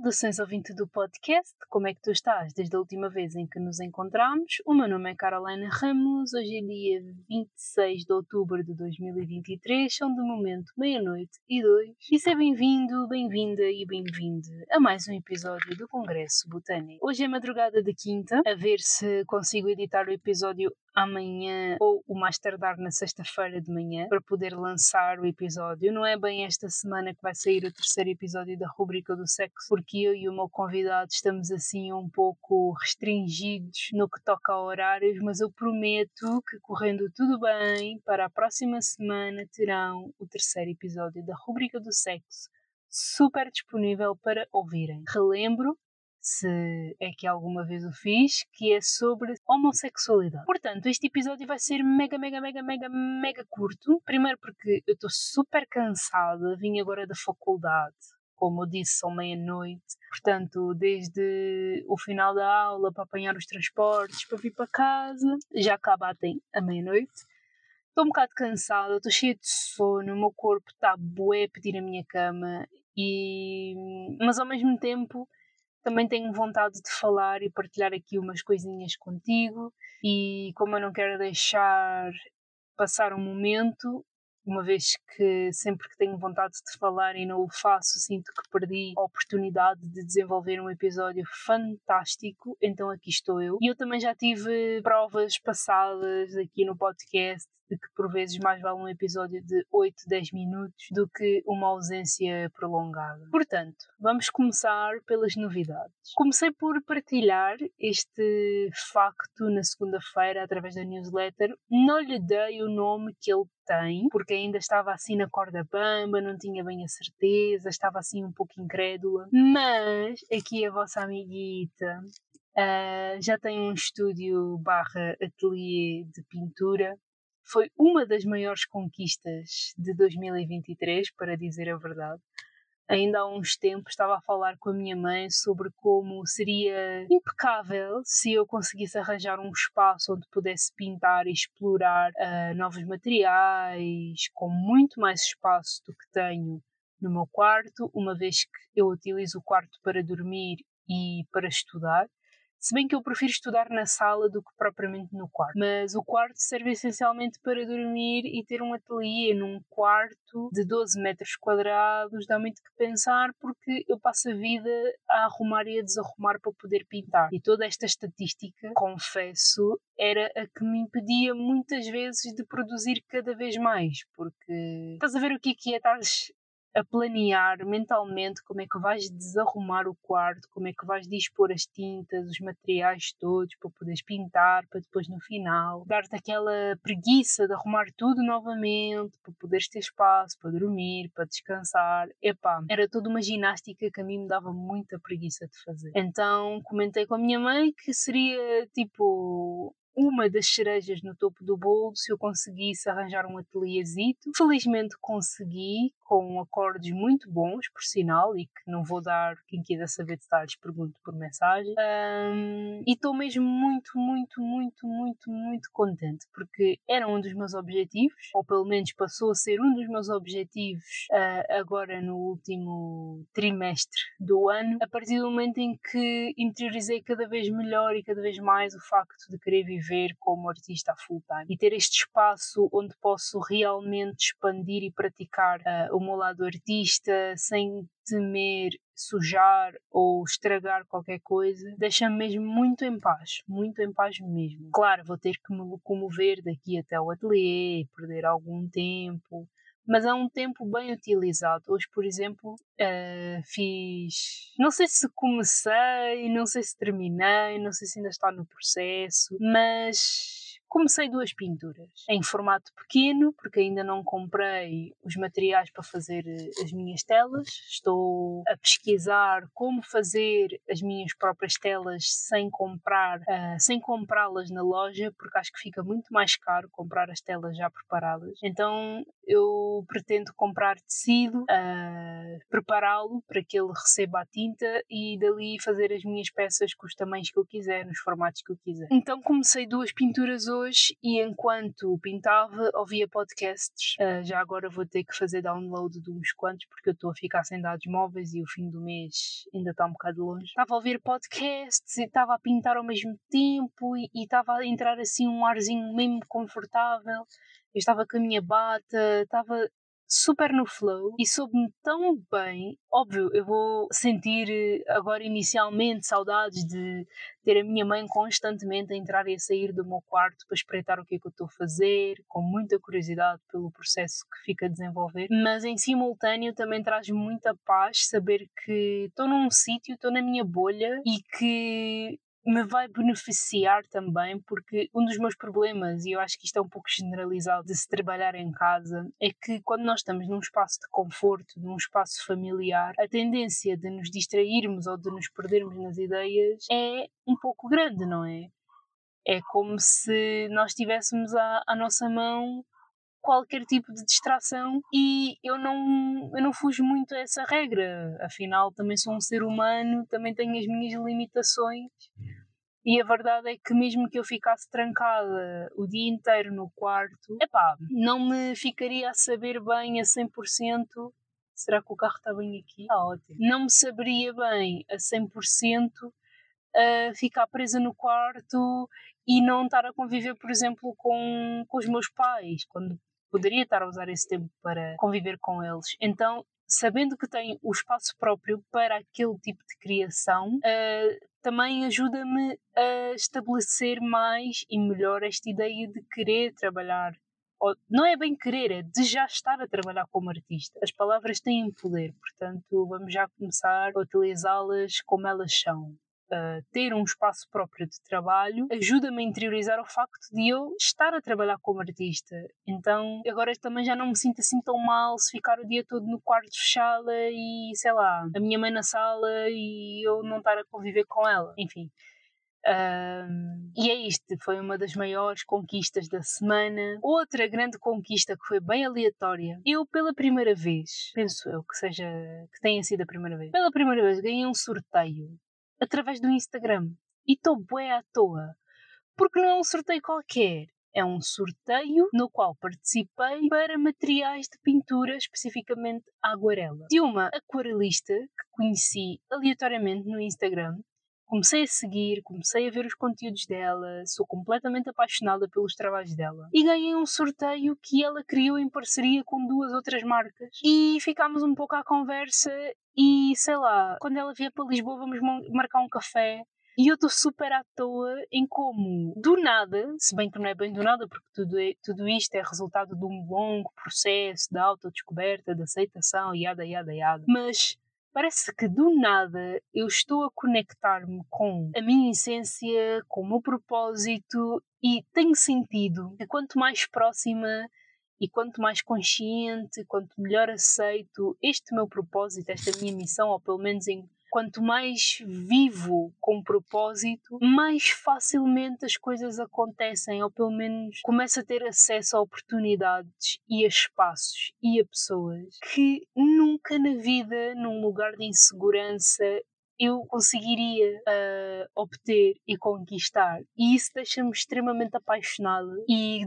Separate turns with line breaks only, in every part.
Saudações ouvinte do podcast, como é que tu estás desde a última vez em que nos encontramos? O meu nome é Caroline Ramos, hoje é dia 26 de outubro de 2023, são de momento meia-noite e dois, e seja bem-vindo, bem-vinda e bem-vinde a mais um episódio do Congresso Botânico. Hoje é madrugada de quinta, a ver se consigo editar o episódio amanhã ou o mais tardar na sexta-feira de manhã para poder lançar o episódio. Não é bem esta semana que vai sair o terceiro episódio da rubrica do sexo, porque eu e o meu convidado estamos assim um pouco restringidos no que toca a horários, mas eu prometo que correndo tudo bem, para a próxima semana terão o terceiro episódio da rubrica do sexo super disponível para ouvirem. Relembro se é que alguma vez o fiz, que é sobre homossexualidade. Portanto, este episódio vai ser mega, mega, mega, mega, mega curto. Primeiro porque eu estou super cansada, vim agora da faculdade, como eu disse, são meia-noite. Portanto, desde o final da aula para apanhar os transportes, para vir para casa, já acaba até a meia-noite. Estou um bocado cansada, estou cheia de sono, o meu corpo está bué a pedir a minha cama, e... mas ao mesmo tempo também tenho vontade de falar e partilhar aqui umas coisinhas contigo e como eu não quero deixar passar um momento, uma vez que sempre que tenho vontade de falar e não o faço, sinto que perdi a oportunidade de desenvolver um episódio fantástico, então aqui estou eu. E eu também já tive provas passadas aqui no podcast de que por vezes mais vale um episódio de 8, 10 minutos do que uma ausência prolongada. Portanto, vamos começar pelas novidades. Comecei por partilhar este facto na segunda-feira através da newsletter. Não lhe dei o nome que ele tem, porque ainda estava assim na corda bamba, não tinha bem a certeza, estava assim um pouco incrédula. Mas aqui a vossa amiguita Uh, já tem um estúdio barra ateliê de pintura foi uma das maiores conquistas de 2023, para dizer a verdade. Ainda há uns tempos estava a falar com a minha mãe sobre como seria impecável se eu conseguisse arranjar um espaço onde pudesse pintar e explorar uh, novos materiais, com muito mais espaço do que tenho no meu quarto, uma vez que eu utilizo o quarto para dormir e para estudar. Se bem que eu prefiro estudar na sala do que propriamente no quarto. Mas o quarto serve essencialmente para dormir e ter um ateliê num quarto de 12 metros quadrados dá muito que pensar porque eu passo a vida a arrumar e a desarrumar para poder pintar. E toda esta estatística, confesso, era a que me impedia muitas vezes de produzir cada vez mais. Porque estás a ver o que é que é? Estás a planear mentalmente como é que vais desarrumar o quarto, como é que vais dispor as tintas, os materiais todos para poderes pintar, para depois no final dar-te aquela preguiça de arrumar tudo novamente, para poderes ter espaço para dormir, para descansar. Epá, era toda uma ginástica que a mim me dava muita preguiça de fazer. Então comentei com a minha mãe que seria tipo uma das cerejas no topo do bolo se eu conseguisse arranjar um ateliêzito. Felizmente consegui, com acordes muito bons, por sinal, e que não vou dar, quem quiser saber detalhes, pergunto por mensagem. Um, e estou mesmo muito, muito, muito, muito, muito contente, porque era um dos meus objetivos, ou pelo menos passou a ser um dos meus objetivos uh, agora no último trimestre do ano, a partir do momento em que interiorizei cada vez melhor e cada vez mais o facto de querer viver viver como artista full time e ter este espaço onde posso realmente expandir e praticar uh, o meu lado artista sem temer sujar ou estragar qualquer coisa, deixa-me mesmo muito em paz, muito em paz mesmo. Claro, vou ter que me locomover daqui até o ateliê, perder algum tempo, mas é um tempo bem utilizado. Hoje, por exemplo, uh, fiz. Não sei se comecei, não sei se terminei, não sei se ainda está no processo, mas Comecei duas pinturas em formato pequeno, porque ainda não comprei os materiais para fazer eh, as minhas telas. Estou a pesquisar como fazer as minhas próprias telas sem comprar, uh, sem comprá-las na loja, porque acho que fica muito mais caro comprar as telas já preparadas. Então eu pretendo comprar tecido, uh, prepará-lo para que ele receba a tinta e dali fazer as minhas peças com os tamanhos que eu quiser, nos formatos que eu quiser. Então comecei duas pinturas hoje e enquanto pintava ouvia podcasts. Uh, já agora vou ter que fazer download de uns quantos porque eu estou a ficar sem dados móveis e o fim do mês ainda está um bocado longe. Estava a ouvir podcasts e estava a pintar ao mesmo tempo e estava a entrar assim um arzinho mesmo confortável. Eu estava com a minha bata, estava super no flow e soube-me tão bem. Óbvio, eu vou sentir eh, agora inicialmente saudades de ter a minha mãe constantemente a entrar e a sair do meu quarto para espreitar o que é que eu estou a fazer, com muita curiosidade pelo processo que fica a desenvolver. Mas em simultâneo também traz muita paz saber que estou num sítio, estou na minha bolha e que me vai beneficiar também, porque um dos meus problemas, e eu acho que isto é um pouco generalizado de se trabalhar em casa, é que quando nós estamos num espaço de conforto, num espaço familiar, a tendência de nos distrairmos ou de nos perdermos nas ideias é um pouco grande, não é? É como se nós tivéssemos à, à nossa mão qualquer tipo de distração e eu não, eu não fujo muito a essa regra. Afinal, também sou um ser humano, também tenho as minhas limitações. E a verdade é que mesmo que eu ficasse trancada o dia inteiro no quarto, epá, não me ficaria a saber bem a 100%. Será que o carro está bem aqui? Está ótimo. Não me saberia bem a 100% a ficar presa no quarto e não estar a conviver, por exemplo, com, com os meus pais, quando poderia estar a usar esse tempo para conviver com eles. Então, sabendo que tenho o espaço próprio para aquele tipo de criação, uh, também ajuda-me a estabelecer mais e melhor esta ideia de querer trabalhar. Ou, não é bem querer, é de já estar a trabalhar como artista. As palavras têm poder, portanto, vamos já começar a utilizá-las como elas são uh, ter um espaço próprio de trabalho ajuda-me a interiorizar o facto de eu estar a trabalhar como artista. Então agora também já não me sinto assim tão mal se ficar o dia todo no quarto fechada e sei lá, a minha mãe na sala e eu não estar a conviver com ela. Enfim. E é isto, foi uma das maiores conquistas da semana. Outra grande conquista que foi bem aleatória. Eu, pela primeira vez, penso eu que seja que tenha sido a primeira vez, pela primeira vez ganhei um sorteio através do Instagram. E estou bué à toa. Porque não é um sorteio qualquer. É um sorteio no qual participei para materiais de pintura, especificamente aguarela. De uma aquarelista que conheci aleatoriamente no Instagram Comecei a seguir, comecei a ver os conteúdos dela, sou completamente apaixonada pelos trabalhos dela. E ganhei um sorteio que ela criou em parceria com duas outras marcas. E ficámos um pouco à conversa e sei lá, quando ela vier para Lisboa vamos marcar um café. E eu estou super à toa em como, do nada, se bem que não é bem do nada, porque tudo, é, tudo isto é resultado de um longo processo de autodescoberta, de aceitação, yada, yada, yada. Mas Parece que do nada eu estou a conectar-me com a minha essência, com o meu propósito e tenho sentido que quanto mais próxima e quanto mais consciente, quanto melhor aceito este meu propósito, esta minha missão, ou pelo menos em quanto mais vivo com propósito, mais facilmente as coisas acontecem, ou pelo menos começo a ter acesso a oportunidades e a espaços e a pessoas que nunca na vida, num lugar de insegurança, eu conseguiria uh, obter e conquistar. E isso deixa-me extremamente apaixonada e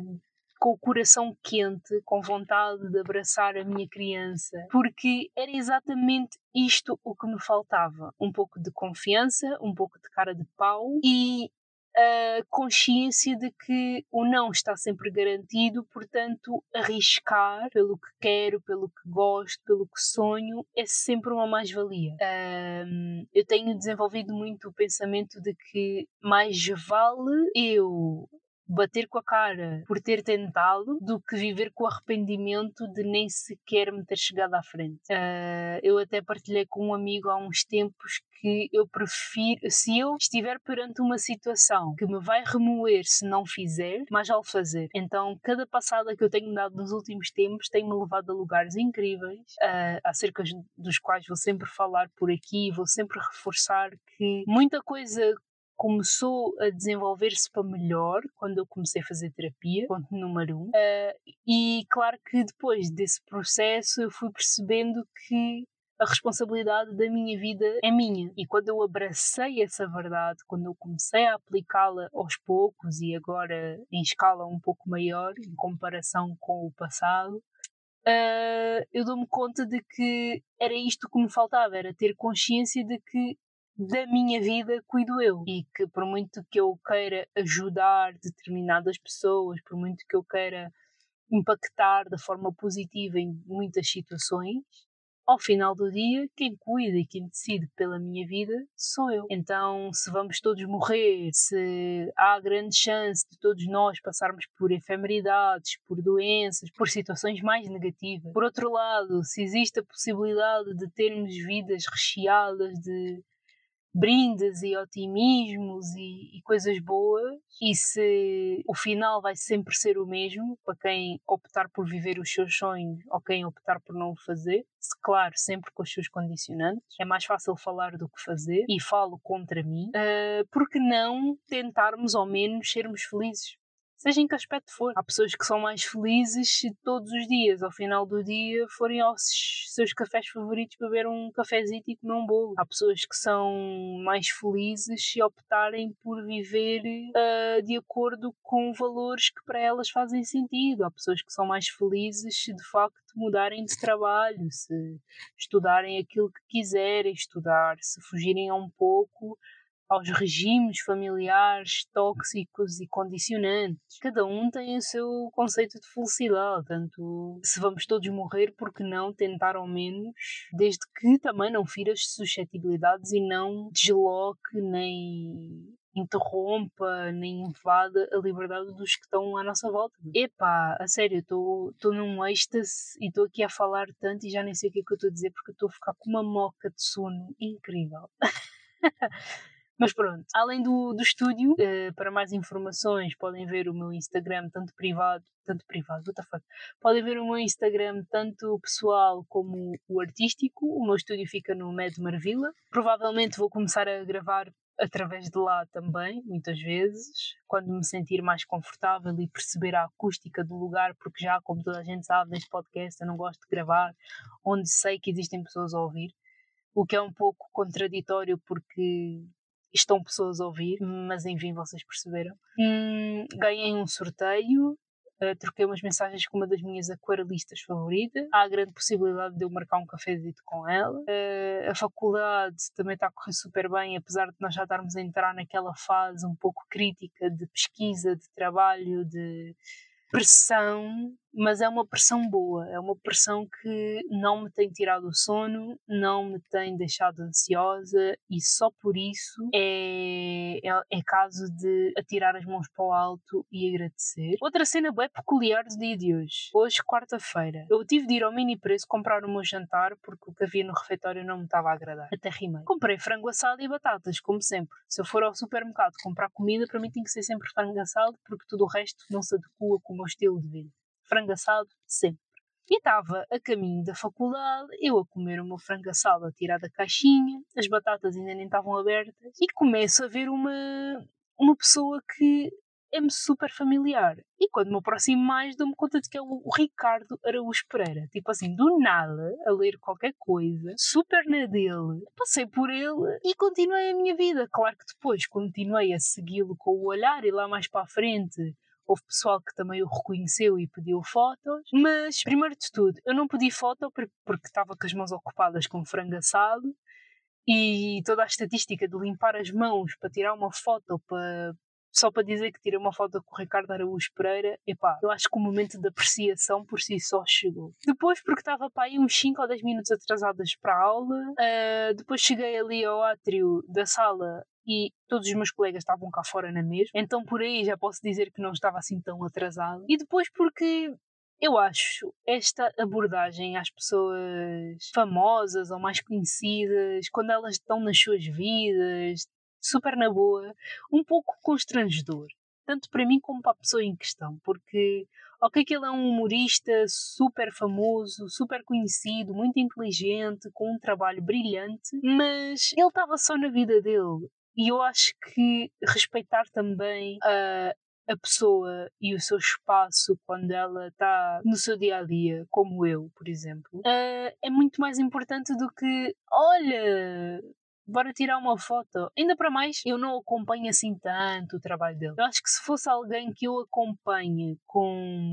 com o coração quente, com vontade de abraçar a minha criança, porque era exatamente isto o que me faltava: um pouco de confiança, um pouco de cara de pau e a consciência de que o não está sempre garantido, portanto, arriscar pelo que quero, pelo que gosto, pelo que sonho, é sempre uma mais-valia. Um, eu tenho desenvolvido muito o pensamento de que mais vale eu bater com a cara por ter tentado do que viver com arrependimento de nem sequer me ter chegado à frente. Uh, eu até partilhei com um amigo há uns tempos que eu prefiro, se eu estiver perante uma situação que me vai remoer se não fizer, mais ao fazer. Então, cada passada que eu tenho dado nos últimos tempos tem-me levado a lugares incríveis, uh, acerca dos quais vou sempre falar por aqui, vou sempre reforçar que muita coisa começou a desenvolver-se para melhor quando eu comecei a fazer terapia, ponto número um. Uh, e claro que depois desse processo eu fui percebendo que a responsabilidade da minha vida é minha. E quando eu abracei essa verdade, quando eu comecei a aplicá-la aos poucos e agora em escala um pouco maior, em comparação com o passado, uh, eu dou-me conta de que era isto que me faltava, era ter consciência de que da minha vida cuido eu e que por muito que eu queira ajudar determinadas pessoas, por muito que eu queira impactar de forma positiva em muitas situações, ao final do dia, quem cuida e quem decide pela minha vida sou eu. Então, se vamos todos morrer, se há grande chance de todos nós passarmos por efemeridades, por doenças, por situações mais negativas. Por outro lado, se existe a possibilidade de termos vidas recheadas de brindes e otimismos e, e, coisas boas, e se o final vai sempre ser o mesmo para quem optar por viver os seus sonhos ou quem optar por não o fazer, se, claro, sempre com os seus condicionantes, é mais fácil falar do que fazer e falo contra mim, uh, porque não tentarmos ao menos sermos felizes? Seja em que aspecto for. Há pessoas que são mais felizes se todos os dias, ao final do dia, forem aos seus cafés favoritos beber um cafezinho e comer um bolo. Há pessoas que são mais felizes se optarem por viver uh, de acordo com valores que para elas fazem sentido. Há pessoas que são mais felizes se de facto mudarem de trabalho, se estudarem aquilo que quiserem estudar, se fugirem um pouco aos regimes familiares tóxicos e condicionantes. Cada um tem o seu conceito de felicidade, tanto se vamos todos morrer, porque não tentar ao menos, desde que também não fira as suscetibilidades e não desloque nem interrompa nem invada a liberdade dos que estão à nossa volta. Epá, a sério, estou num êxtase e estou aqui a falar tanto e já nem sei o que é que eu estou a dizer porque estou a ficar com uma moca de sono incrível. Mas pronto, além do, do estúdio, uh, para mais informações podem ver o meu Instagram, tanto privado, tanto privado, what the fuck? Podem ver o meu Instagram, tanto pessoal como o artístico. O meu estúdio fica no Med Marvila. Provavelmente vou começar a gravar através de lá também, muitas vezes, quando me sentir mais confortável e perceber a acústica do lugar, porque já, como toda a gente sabe, neste podcast eu não gosto de gravar onde sei que existem pessoas a ouvir, o que é um pouco contraditório porque estão pessoas a ouvir, mas enfim, vocês perceberam. Hum, ganhei um sorteio, uh, troquei umas mensagens com uma das minhas aquarelistas favoritas. Há a grande possibilidade de eu marcar um cafezito com ela. Uh, a faculdade também está a correr super bem, apesar de nós já estarmos a entrar naquela fase um pouco crítica de pesquisa, de trabalho, de pressão, mas é uma pressão boa, é uma pressão que não me tem tirado o sono, não me tem deixado ansiosa e só por isso é, é, é caso de atirar as mãos para o alto e agradecer. Outra cena bem peculiar do dia de hoje. Hoje, quarta-feira, eu tive de ir ao mini preço comprar o meu jantar porque o que havia no refeitório não me estava a agradar. Até rimei. Comprei frango assado e batatas, como sempre. Se eu for ao supermercado comprar comida, para mim tem que ser sempre frango assado porque tudo o resto não se adequa com o meu estilo de vida frango assado sempre. E estava a caminho da faculdade, eu a comer o meu frango assado a tirar da caixinha, as batatas ainda nem estavam abertas, e começo a ver uma, uma pessoa que é-me super familiar. E quando me aproximo mais, dou-me conta de que é o Ricardo Araújo Pereira. Tipo assim, do nada, a ler qualquer coisa, super na dele, passei por ele e continuei a minha vida. Claro que depois continuei a segui-lo com o olhar e lá mais para a frente Houve pessoal que também o reconheceu e pediu fotos, mas primeiro de tudo, eu não pedi foto porque estava com as mãos ocupadas com frango assado e toda a estatística de limpar as mãos para tirar uma foto para, só para dizer que tirei uma foto com o Ricardo Araújo Pereira, epá, eu acho que o momento de apreciação por si só chegou. Depois, porque estava para aí uns 5 ou 10 minutos atrasadas para a aula, uh, depois cheguei ali ao átrio da sala e todos os meus colegas estavam cá fora na mesma, então por aí já posso dizer que não estava assim tão atrasado. E depois porque eu acho esta abordagem às pessoas famosas ou mais conhecidas, quando elas estão nas suas vidas, super na boa, um pouco constrangedor. Tanto para mim como para a pessoa em questão, porque ok que ele é um humorista super famoso, super conhecido, muito inteligente, com um trabalho brilhante, mas ele estava só na vida dele. E eu acho que respeitar também uh, a pessoa e o seu espaço quando ela está no seu dia a dia, como eu, por exemplo, uh, é muito mais importante do que olha. Bora tirar uma foto. Ainda para mais, eu não acompanho assim tanto o trabalho dele. Eu acho que se fosse alguém que eu acompanhe com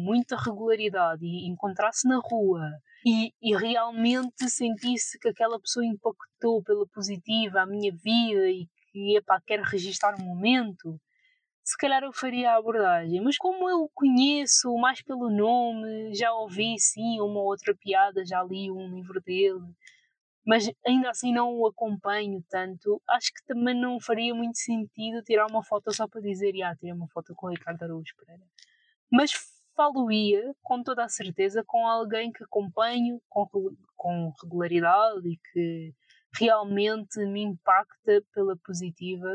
muita regularidade e encontrasse na rua e, e realmente sentisse que aquela pessoa impactou pela positiva a minha vida e que, epá, quero registar um momento, se calhar eu faria a abordagem. Mas como eu conheço mais pelo nome, já ouvi sim uma outra piada, já li um livro dele, mas ainda assim não o acompanho tanto, acho que também não faria muito sentido tirar uma foto só para dizer, ah, tirei uma foto com o Ricardo Araújo Pereira. Mas falo-ia com toda a certeza com alguém que acompanho com, com regularidade e que realmente me impacta pela positiva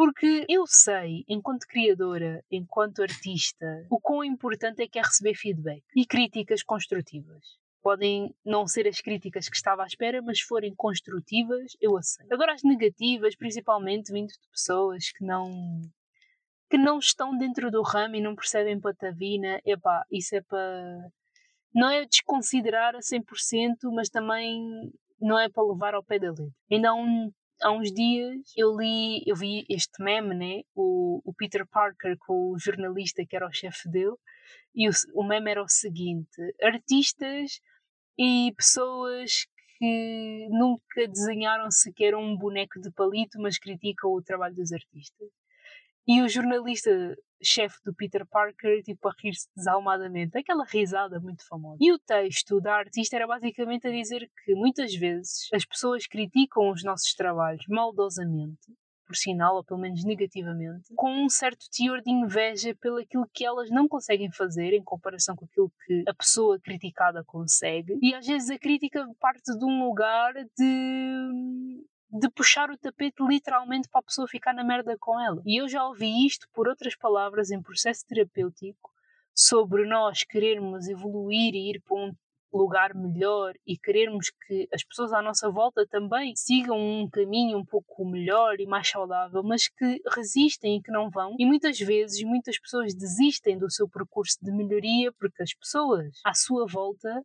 porque eu sei, enquanto criadora, enquanto artista, o quão importante é que é receber feedback e críticas construtivas. Podem não ser as críticas que estava à espera, mas forem construtivas, eu aceito. Agora, as negativas, principalmente vindo de pessoas que não que não estão dentro do ramo e não percebem patavina, epá, isso é para. Não é desconsiderar a 100%, mas também não é para levar ao pé da letra. Ainda há um há uns dias eu li, eu vi este meme, né? O, o Peter Parker com o jornalista que era o chefe dele, e o, o meme era o seguinte: artistas e pessoas que nunca desenharam sequer um boneco de palito, mas criticam o trabalho dos artistas. E o jornalista chefe do Peter Parker, tipo, a rir-se desalmadamente. Aquela risada muito famosa. E o texto da artista era basicamente a dizer que muitas vezes as pessoas criticam os nossos trabalhos maldosamente, por sinal, ou pelo menos negativamente, com um certo teor de inveja pelo aquilo que elas não conseguem fazer em comparação com aquilo que a pessoa criticada consegue. E às vezes a crítica parte de um lugar de de puxar o tapete literalmente para a pessoa ficar na merda com ela. E eu já ouvi isto por outras palavras em processo terapêutico sobre nós querermos evoluir e ir para um lugar melhor e querermos que as pessoas à nossa volta também sigam um caminho um pouco melhor e mais saudável, mas que resistem e que não vão. E muitas vezes muitas pessoas desistem do seu percurso de melhoria porque as pessoas à sua volta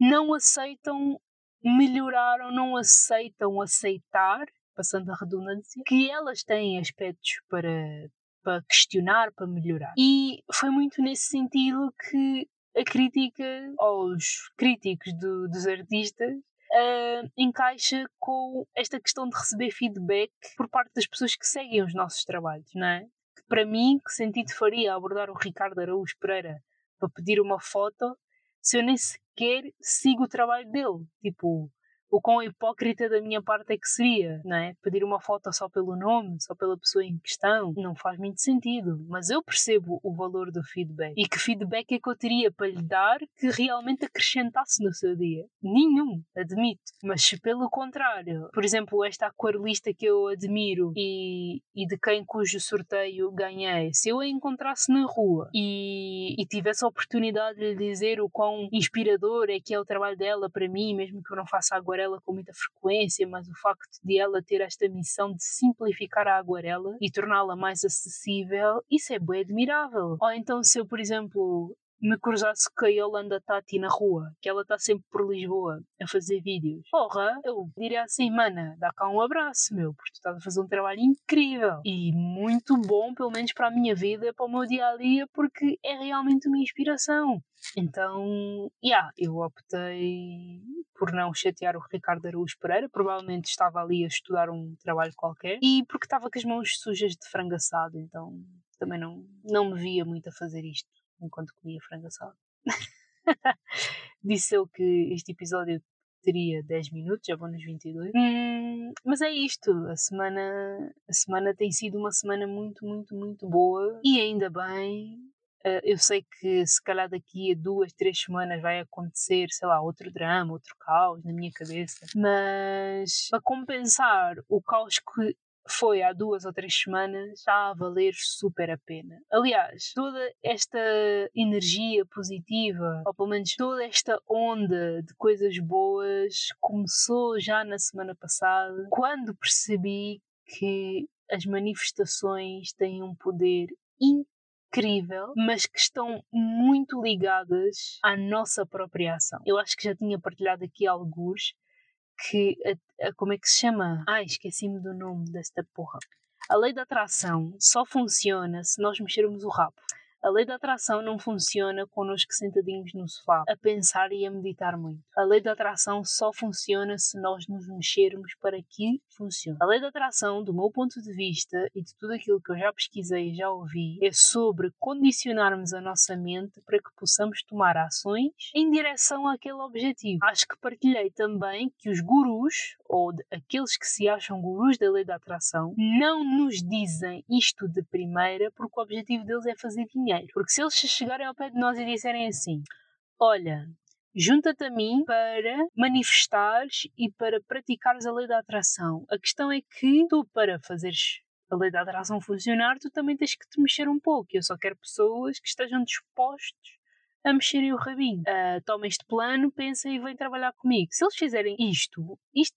não aceitam melhorar ou não aceitam aceitar, passando a redundância, que elas têm aspectos para, para questionar, para melhorar. E foi muito nesse sentido que a crítica aos críticos do, dos artistas uh, encaixa com esta questão de receber feedback por parte das pessoas que seguem os nossos trabalhos, não é? Que para mim, que sentido faria abordar o Ricardo Araújo Pereira para pedir uma foto se eu nem sequer sigo o trabalho dele. Tipo, o quão hipócrita da minha parte é que seria, não é? Pedir uma foto só pelo nome, só pela pessoa em questão, não faz muito sentido. Mas eu percebo o valor do feedback. E que feedback é que eu teria para lhe dar que realmente acrescentasse no seu dia? Nenhum, admito. Mas pelo contrário, por exemplo, esta aquarelista que eu admiro e, e de quem cujo sorteio ganhei, se eu a encontrasse na rua e, e tivesse a oportunidade de lhe dizer o quão inspirador é que é o trabalho dela para mim, mesmo que eu não faça agora aguarela com muita frequência, mas o facto de ela ter esta missão de simplificar a aguarela e torná-la mais acessível, isso é bem admirável. Ou então se eu, por exemplo, me cruzasse com a Yolanda Tati na rua, que ela está sempre por Lisboa a fazer vídeos. Porra, eu diria assim, mana, dá cá um abraço, meu, porque tu estás a fazer um trabalho incrível e muito bom, pelo menos para a minha vida, para o meu dia a dia, porque é realmente uma inspiração. Então, yeah, eu optei por não chatear o Ricardo Araújo Pereira, provavelmente estava ali a estudar um trabalho qualquer, e porque estava com as mãos sujas de frango assado, então também não, não me via muito a fazer isto enquanto comia frango assado. Disse eu que este episódio teria 10 minutos, já vou nos 22. Hum, mas é isto, a semana, a semana tem sido uma semana muito, muito, muito boa e ainda bem. Uh, eu sei que se calhar daqui a duas, três semanas vai acontecer, sei lá, outro drama, outro caos na minha cabeça. Mas para compensar o caos que foi há duas ou três semanas, está a valer super a pena. Aliás, toda esta energia positiva, ou pelo menos toda esta onda de coisas boas, começou já na semana passada, quando percebi que as manifestações têm um poder incrível mas que estão muito ligadas à nossa própria ação. Eu acho que já tinha partilhado aqui alguns que a, a, como é que se chama? Ai, esqueci-me do nome desta porra. A lei da atração só funciona se nós mexermos o rabo. A lei da atração não funciona connosco sentadinhos no sofá, a pensar e a meditar muito. A lei da atração só funciona se nós nos mexermos para que funcione. A lei da atração, do meu ponto de vista e de tudo aquilo que eu já pesquisei e já ouvi, é sobre condicionarmos a nossa mente para que possamos tomar ações em direção àquele objetivo. Acho que partilhei também que os gurus, ou aqueles que se acham gurus da lei da atração, não nos dizem isto de primeira porque o objetivo deles é fazer dinheiro dinheiro. Porque se eles chegarem ao pé de nós e disserem assim: Olha, junta-te a mim para manifestares e para praticares a lei da atração. A questão é que tu, para fazeres a lei da atração funcionar, tu também tens que te mexer um pouco. Eu só quero pessoas que estejam dispostos a mexerem o rabinho. Uh, toma este plano, pensa e vem trabalhar comigo. Se eles fizerem isto, isto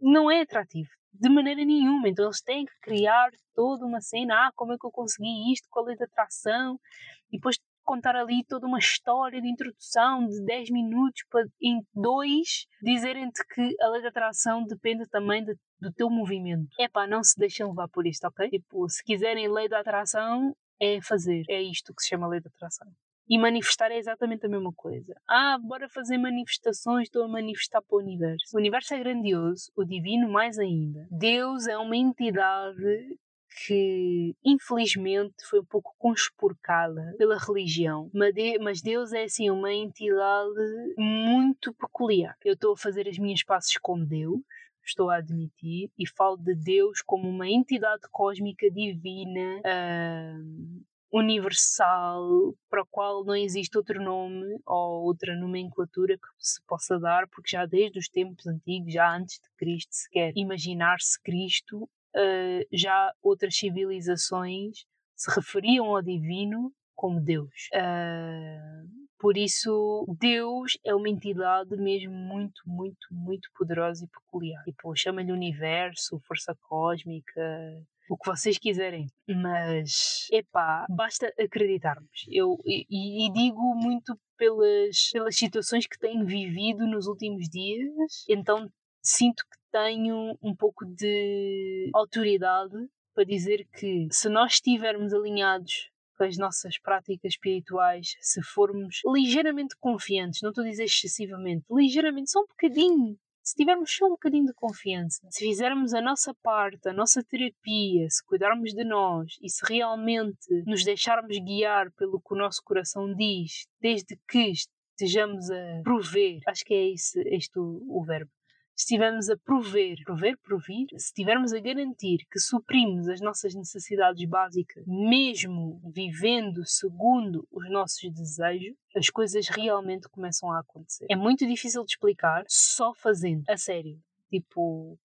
não é atrativo de maneira nenhuma. Então eles têm que criar toda uma cena. Ah, como é que eu consegui isto? Qual é a atração? E depois contar ali toda uma história de introdução de 10 minutos para em dois dizerem-te que a lei da atração depende também de, do teu movimento. É pá, não se deixem levar por isto, ok? Tipo, se quiserem lei da atração, é fazer. É isto que se chama lei da atração. E manifestar é exatamente a mesma coisa. Ah, bora fazer manifestações, estou a manifestar para o universo. O universo é grandioso, o divino mais ainda. Deus é uma entidade que infelizmente foi um pouco conspurcada pela religião, mas Deus é assim uma entidade muito peculiar. Eu estou a fazer as minhas passes com Deus, estou a admitir, e falo de Deus como uma entidade cósmica divina, uh, universal para o qual não existe outro nome ou outra nomenclatura que se possa dar, porque já desde os tempos antigos, já antes de Cristo sequer imaginar-se Cristo, uh, já outras civilizações se referiam ao divino como Deus. Uh, por isso, Deus é uma entidade mesmo muito, muito, muito poderosa e peculiar. Tipo, chama-lhe universo, força cósmica, o que vocês quiserem. Mas, epá, basta acreditarmos. Eu, e, e digo muito pelas, pelas situações que tenho vivido nos últimos dias, então sinto que tenho um pouco de autoridade para dizer que se nós estivermos alinhados com as nossas práticas espirituais, se formos ligeiramente confiantes, não estou a dizer excessivamente, ligeiramente, só um bocadinho se tivermos só um bocadinho de confiança, se fizermos a nossa parte, a nossa terapia, se cuidarmos de nós e se realmente nos deixarmos guiar pelo que o nosso coração diz, desde que estejamos a prover, acho que é esse, este o, o verbo, estivermos a prover, prover, provir, se estivermos a garantir que suprimos as nossas necessidades básicas, mesmo vivendo segundo os nossos desejos, as coisas realmente começam a acontecer. É muito difícil de explicar só fazendo, a sério. Tipo,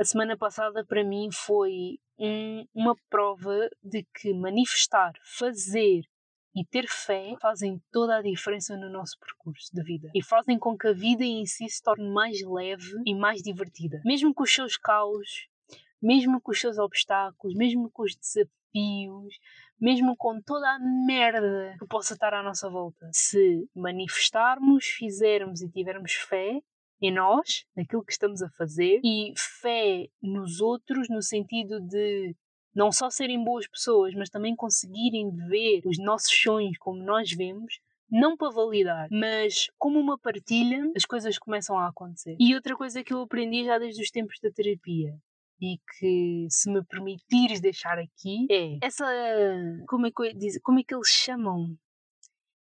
a semana passada para mim foi um, uma prova de que manifestar, fazer e ter fé fazem toda a diferença no nosso percurso de vida e fazem com que a vida em si se torne mais leve e mais divertida. Mesmo com os seus caos, mesmo com os seus obstáculos, mesmo com os desafios, mesmo com toda a merda que possa estar à nossa volta. Se manifestarmos, fizermos e tivermos fé, em nós, naquilo que estamos a fazer, e fé nos outros, no sentido de não só serem boas pessoas, mas também conseguirem ver os nossos sonhos como nós vemos, não para validar, mas como uma partilha, as coisas começam a acontecer. E outra coisa que eu aprendi já desde os tempos da terapia e que, se me permitires deixar aqui, é essa. Como é que, diz, como é que eles chamam?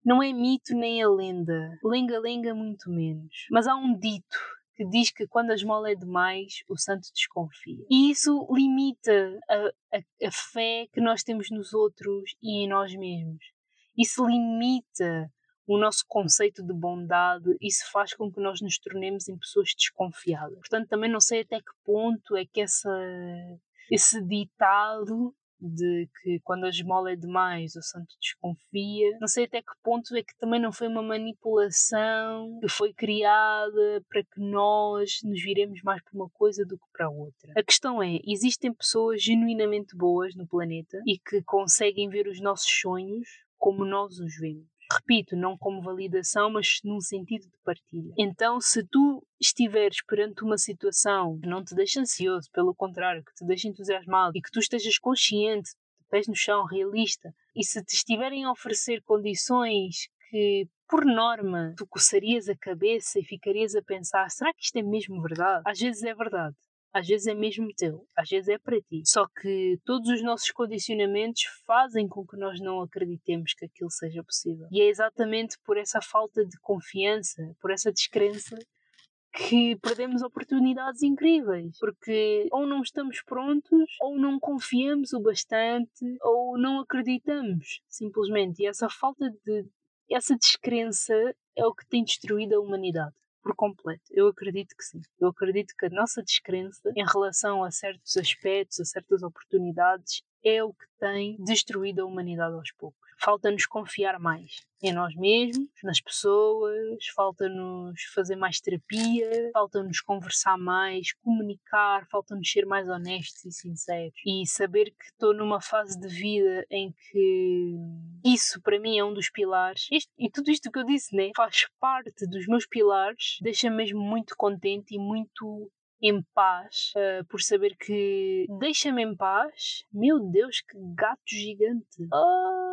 Não é mito nem a lenda, lenga-lenga muito menos. Mas há um dito que diz que quando a esmola é demais, o santo desconfia. E isso limita a, a, a fé que nós temos nos outros e em nós mesmos. Isso limita o nosso conceito de bondade, isso faz com que nós nos tornemos em pessoas desconfiadas. Portanto, também não sei até que ponto é que essa, esse ditado de que quando a esmola é demais o santo desconfia. Não sei até que ponto é que também não foi uma manipulação que foi criada para que nós nos viremos mais para uma coisa do que para outra. A questão é: existem pessoas genuinamente boas no planeta e que conseguem ver os nossos sonhos como nós os vemos repito, não como validação, mas num sentido de partilha. Então, se tu estiveres perante uma situação que não te deixa ansioso, pelo contrário, que te deixa entusiasmado e que tu estejas consciente, pés no chão, realista, e se te estiverem a oferecer condições que por norma, tu coçarias a cabeça e ficarias a pensar: será que isto é mesmo verdade? Às vezes é verdade. Às vezes é mesmo teu, às vezes é para ti. Só que todos os nossos condicionamentos fazem com que nós não acreditemos que aquilo seja possível. E é exatamente por essa falta de confiança, por essa descrença, que perdemos oportunidades incríveis, porque ou não estamos prontos, ou não confiamos o bastante, ou não acreditamos, simplesmente. E essa falta de essa descrença é o que tem destruído a humanidade por completo. Eu acredito que sim. Eu acredito que a nossa descrença em relação a certos aspectos, a certas oportunidades, é o que tem destruído a humanidade aos poucos. Falta-nos confiar mais em nós mesmos, nas pessoas, falta-nos fazer mais terapia, falta-nos conversar mais, comunicar, falta-nos ser mais honestos e sinceros. E saber que estou numa fase de vida em que isso para mim é um dos pilares. Isto, e tudo isto que eu disse, né, faz parte dos meus pilares, deixa-me mesmo muito contente e muito em paz uh, por saber que deixa-me em paz. Meu Deus, que gato gigante! Oh,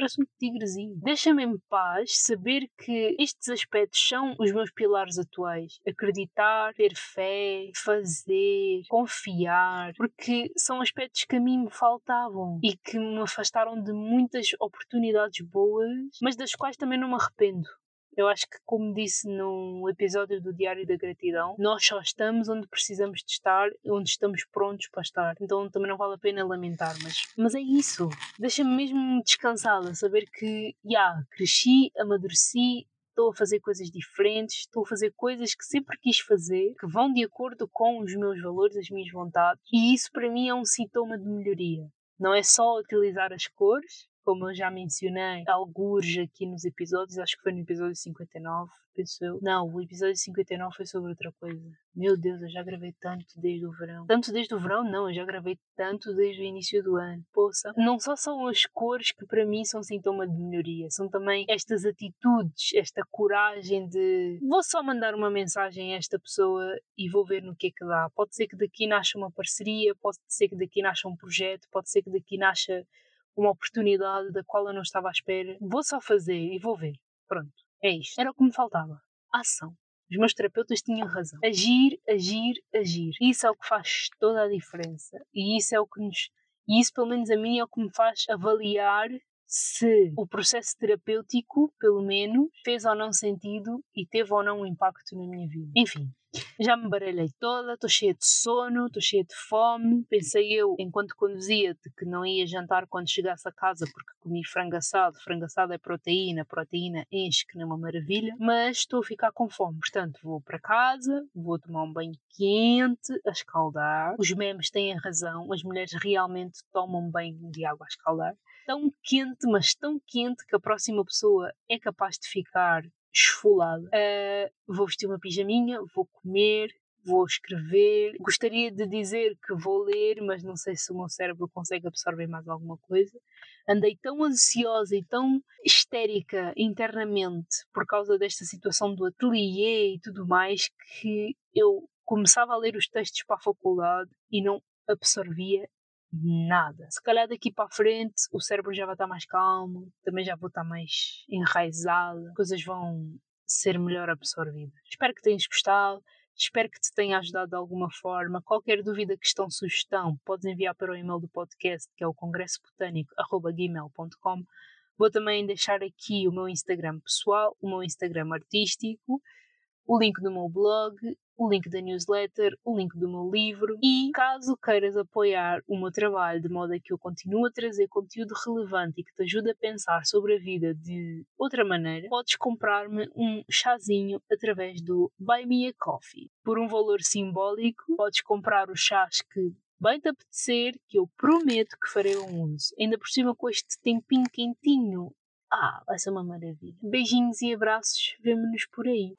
parece um tigrezinho. Deixa-me em paz saber que estes aspectos são os meus pilares atuais. Acreditar, ter fé, fazer, confiar, porque são aspectos que a mim me faltavam e que me afastaram de muitas oportunidades boas, mas das quais também não me arrependo. Eu acho que, como disse no episódio do Diário da Gratidão, nós só estamos onde precisamos de estar, onde estamos prontos para estar. Então também não vale a pena lamentar, mas, mas é isso. Deixa-me mesmo descansada, saber que, já, yeah, cresci, amadureci, estou a fazer coisas diferentes, estou a fazer coisas que sempre quis fazer, que vão de acordo com os meus valores, as minhas vontades, e isso para mim é um sintoma de melhoria. Não é só utilizar as cores, como eu já mencionei, alguns aqui nos episódios, acho que foi no episódio 59, penso eu. Não, o episódio 59 foi sobre outra coisa. Meu Deus, eu já gravei tanto desde o verão. Tanto desde o verão, não, eu já gravei tanto desde o início do ano. Poxa, não só são as cores que para mim são sintoma de melhoria, são também estas atitudes, esta coragem de vou só mandar uma mensagem a esta pessoa e vou ver no que é que dá. Pode ser que daqui nasça uma parceria, pode ser que daqui nasça um projeto, pode ser que daqui nasça uma oportunidade da qual eu não estava à espera. Vou só fazer e vou ver. Pronto, é isto. Era o que me faltava. Ação. Os meus terapeutas tinham razão. Agir, agir, agir. Isso é o que faz toda a diferença. E isso é o que nos. E isso, pelo menos a mim, é o que me faz avaliar se o processo terapêutico, pelo menos, fez ou não sentido e teve ou não um impacto na minha vida. Enfim, já me baralhei toda, estou cheia de sono, estou cheia de fome. Pensei eu, enquanto conduzia, de que não ia jantar quando chegasse a casa porque comi frango assado. Frango assado é proteína, proteína enche que não é uma maravilha. Mas estou a ficar com fome, portanto vou para casa, vou tomar um banho quente, a escaldar. Os memes têm razão, as mulheres realmente tomam banho de água a escaldar tão quente, mas tão quente que a próxima pessoa é capaz de ficar esfolada. Uh, vou vestir uma pijaminha, vou comer, vou escrever. Gostaria de dizer que vou ler, mas não sei se o meu cérebro consegue absorver mais alguma coisa. Andei tão ansiosa e tão histérica internamente por causa desta situação do ateliê e tudo mais que eu começava a ler os textos para a faculdade e não absorvia nada. Se calhar daqui para a frente o cérebro já vai estar mais calmo, também já vou estar mais enraizado, coisas vão ser melhor absorvidas. Espero que tenhas gostado. Espero que te tenha ajudado de alguma forma. Qualquer dúvida, questão, sugestão, podes enviar para o e-mail do podcast, que é o congressobotânico.gmail.com. Vou também deixar aqui o meu Instagram pessoal, o meu Instagram artístico, o link do meu blog o link da newsletter, o link do meu livro e caso queiras apoiar o meu trabalho de modo a que eu continue a trazer conteúdo relevante e que te ajude a pensar sobre a vida de outra maneira, podes comprar-me um chazinho através do Buy Me a Coffee. Por um valor simbólico, podes comprar os chás que bem te apetecer, que eu prometo que farei um uso. Ainda por cima com este tempinho quentinho. Ah, vai ser uma maravilha. Beijinhos e abraços, vemo-nos por aí.